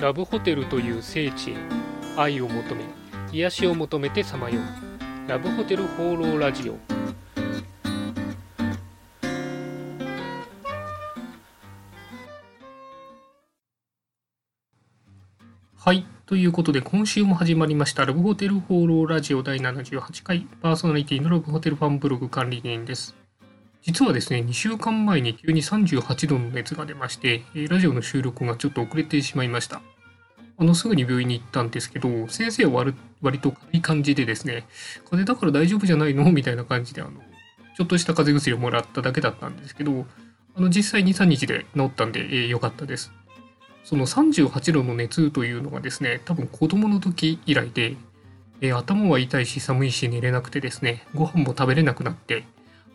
ラブホテルという聖地へ愛を求め癒しを求めてさまよう。ラブホテル放浪ラジオ。はいということで今週も始まりましたラブホテル放浪ラジオ第78回パーソナリティのラブホテルファンブログ管理人です。実はですね、2週間前に急に38度の熱が出まして、ラジオの収録がちょっと遅れてしまいました。あの、すぐに病院に行ったんですけど、先生は割と軽い感じでですね、風邪だから大丈夫じゃないの？みたいな感じで、あの、ちょっとした風邪薬をもらっただけだったんですけど、あの、実際2、3日で治ったんで、えー、よかったです。その38度の熱というのがですね、多分子供の時以来で、えー、頭は痛いし寒いし寝れなくてですね、ご飯も食べれなくなって、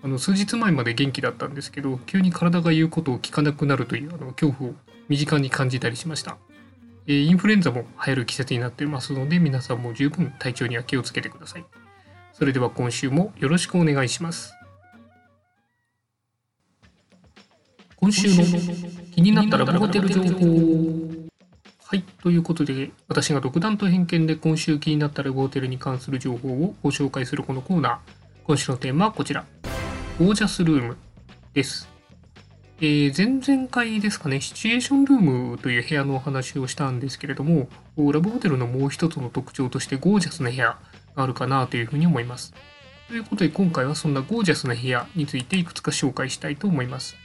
あの数日前まで元気だったんですけど急に体が言うことを聞かなくなるというあの恐怖を身近に感じたりしました、えー、インフルエンザも流行る季節になっていますので皆さんも十分体調には気をつけてくださいそれでは今週もよろしくお願いします今週の気になったらブホテル情報はい。ということで、私が独断と偏見で今週気になったラブホテルに関する情報をご紹介するこのコーナー。今週のテーマはこちら。ゴージャスルームです。えー、前々回ですかね、シチュエーションルームという部屋のお話をしたんですけれども、ラブホテルのもう一つの特徴としてゴージャスな部屋があるかなというふうに思います。ということで今回はそんなゴージャスな部屋についていくつか紹介したいと思います。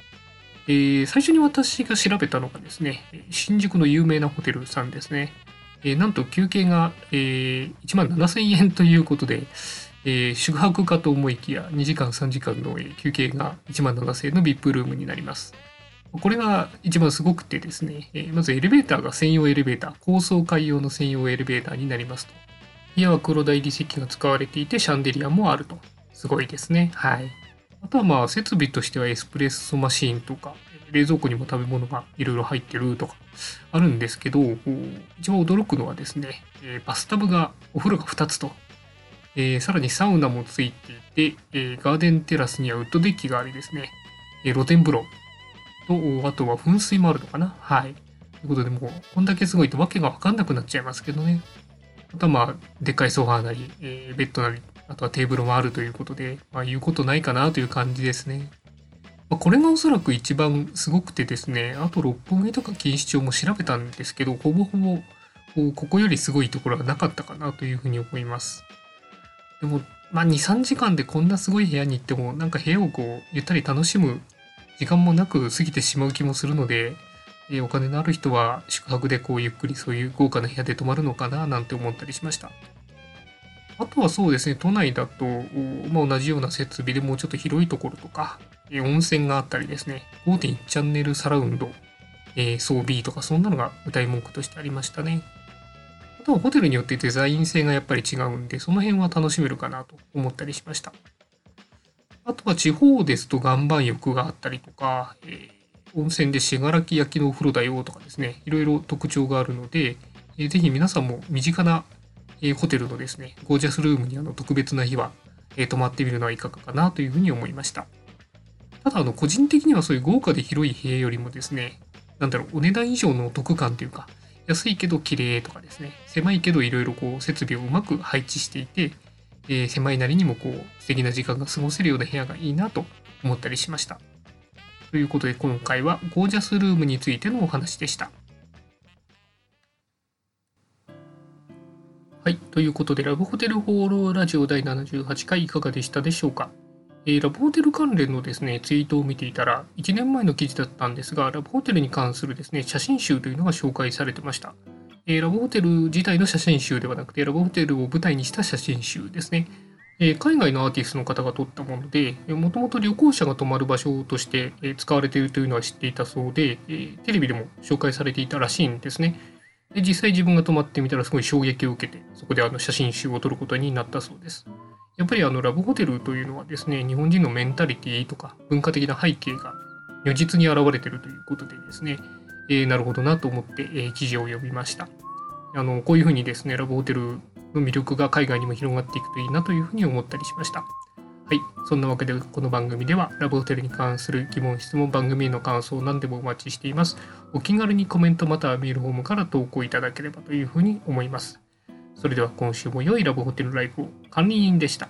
えー、最初に私が調べたのがですね、新宿の有名なホテルさんですね。えー、なんと休憩が、えー、1万7000円ということで、えー、宿泊かと思いきや2時間3時間の休憩が1万7000円の VIP ルームになります。これが一番すごくてですね、えー、まずエレベーターが専用エレベーター、高層階用の専用エレベーターになりますと。部屋は黒大理石が使われていてシャンデリアもあると。すごいですね。はい。あとはまあ設備としてはエスプレッソマシーンとか、冷蔵庫にも食べ物がいろいろ入ってるとかあるんですけど、一番驚くのはですね、バスタブが、お風呂が2つとえー、さらにサウナもついていて、えー、ガーデンテラスにはウッドデッキがありですね、えー、露天風呂と、あとは噴水もあるのかな？はい。ということで、もう、こんだけすごいとわけがわかんなくなっちゃいますけどね。あとはまあ、でっかいソファーなり、えー、ベッドなり、あとはテーブルもあるということで、まあ、言うことないかなという感じですね。まあ、これがおそらく一番すごくてですね、あと六本木とか錦糸町も調べたんですけど、ほぼほぼ、ここよりすごいところはなかったかなというふうに思います。でも、まあ、2、3時間でこんなすごい部屋に行っても、なんか部屋をこう、ゆったり楽しむ時間もなく過ぎてしまう気もするので、えお金のある人は宿泊でこうゆっくりそういう豪華な部屋で泊まるのかななんて思ったりしました。あとはそうですね、都内だと、まあ、同じような設備でもうちょっと広いところとか、え温泉があったりですね、5.1チャンネルサラウンド、えー、装備とかそんなのが歌い文句としてありましたね。とはホテルによってデザイン性がやっぱり違うんで、その辺は楽しめるかなと思ったりしました。あとは地方ですと岩盤浴があったりとか、えー、温泉で信楽焼きのお風呂だよとかですね、いろいろ特徴があるので、えー、ぜひ皆さんも身近な、えー、ホテルのですね、ゴージャスルームにあの特別な日は、えー、泊まってみるのはいかがかなというふうに思いました。ただ、あの、個人的にはそういう豪華で広い部屋よりもですね、なんだろう、お値段以上のお得感というか、安いけど綺麗とかですね、狭いけどいろいろこう設備をうまく配置していて、えー、狭いなりにもこう素敵な時間が過ごせるような部屋がいいなと思ったりしました。ということで今回はゴージャスルームについてのお話でした。はい。ということで、ラブホテル放浪ラジオ第78回いかがでしたでしょうか？え、ラブホテル関連のですね、ツイートを見ていたら、1年前の記事だったんですが、ラブホテルに関するですね、写真集というのが紹介されてました。えー、ラブホテル自体の写真集ではなくて、ラブホテルを舞台にした写真集ですね。えー、海外のアーティストの方が撮ったもので、もともと旅行者が泊まる場所として使われているというのは知っていたそうで、えテレビでも紹介されていたらしいんですね。で実際自分が泊まってみたらすごい衝撃を受けて、そこであの写真集を撮ることになったそうです。やっぱりあのラブホテルというのはですね、日本人のメンタリティとか文化的な背景が如実に表れているということでですね、えー、なるほどなと思って、えー、記事を読みました。あのこういうふうにですね、ラブホテルの魅力が海外にも広がっていくといいなというふうに思ったりしました。はい、そんなわけでこの番組ではラブホテルに関する疑問、質問、番組への感想を何でもお待ちしています。お気軽にコメントまたはメールフォームから投稿いただければというふうに思います。それでは今週も良いラブホテルライフを管理人でした。